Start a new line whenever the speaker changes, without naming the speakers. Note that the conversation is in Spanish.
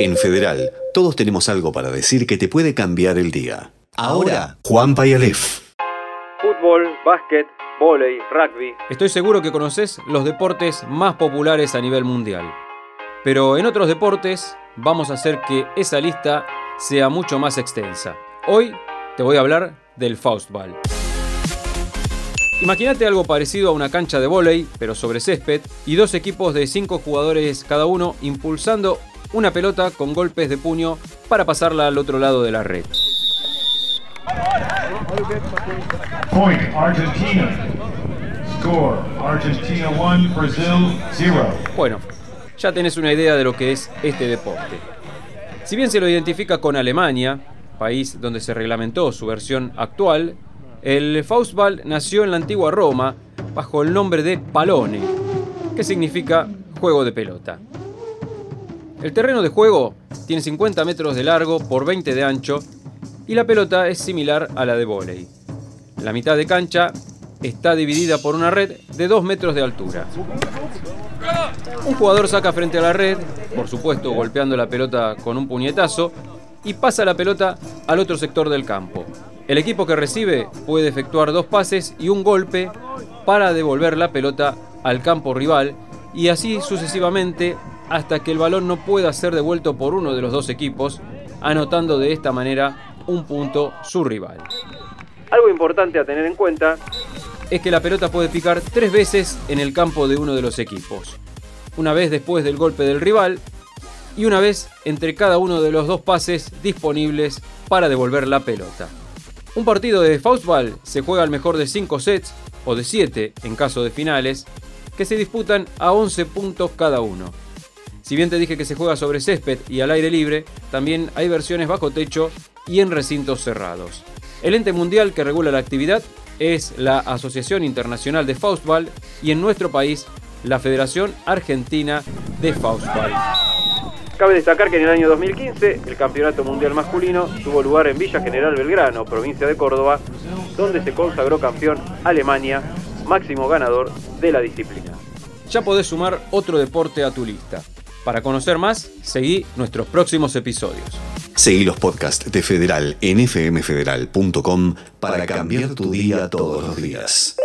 En Federal, todos tenemos algo para decir que te puede cambiar el día. Ahora, Juan Payalef.
Fútbol, básquet, vóley, rugby.
Estoy seguro que conoces los deportes más populares a nivel mundial. Pero en otros deportes vamos a hacer que esa lista sea mucho más extensa. Hoy te voy a hablar del Faustball. Imagínate algo parecido a una cancha de vóley, pero sobre césped, y dos equipos de cinco jugadores cada uno impulsando una pelota con golpes de puño para pasarla al otro lado de la red.
Point Argentina. Score Argentina 1, Brazil 0.
Bueno, ya tenés una idea de lo que es este deporte. Si bien se lo identifica con Alemania, país donde se reglamentó su versión actual, el Faustball nació en la antigua Roma bajo el nombre de Palone, que significa juego de pelota. El terreno de juego tiene 50 metros de largo por 20 de ancho y la pelota es similar a la de vóley. La mitad de cancha está dividida por una red de 2 metros de altura. Un jugador saca frente a la red, por supuesto golpeando la pelota con un puñetazo, y pasa la pelota al otro sector del campo. El equipo que recibe puede efectuar dos pases y un golpe para devolver la pelota al campo rival y así sucesivamente hasta que el balón no pueda ser devuelto por uno de los dos equipos, anotando de esta manera un punto su rival.
Algo importante a tener en cuenta
es que la pelota puede picar tres veces en el campo de uno de los equipos. Una vez después del golpe del rival y una vez entre cada uno de los dos pases disponibles para devolver la pelota. Un partido de Faustball se juega al mejor de 5 sets o de 7 en caso de finales, que se disputan a 11 puntos cada uno. Si bien te dije que se juega sobre césped y al aire libre, también hay versiones bajo techo y en recintos cerrados. El ente mundial que regula la actividad es la Asociación Internacional de Faustball y en nuestro país la Federación Argentina de Faustball.
Cabe destacar que en el año 2015 el Campeonato Mundial Masculino tuvo lugar en Villa General Belgrano, provincia de Córdoba, donde se consagró campeón Alemania, máximo ganador de la disciplina.
Ya podés sumar otro deporte a tu lista. Para conocer más, seguí nuestros próximos episodios.
Seguí los podcasts de Federal en fmfederal.com para cambiar tu día todos los días.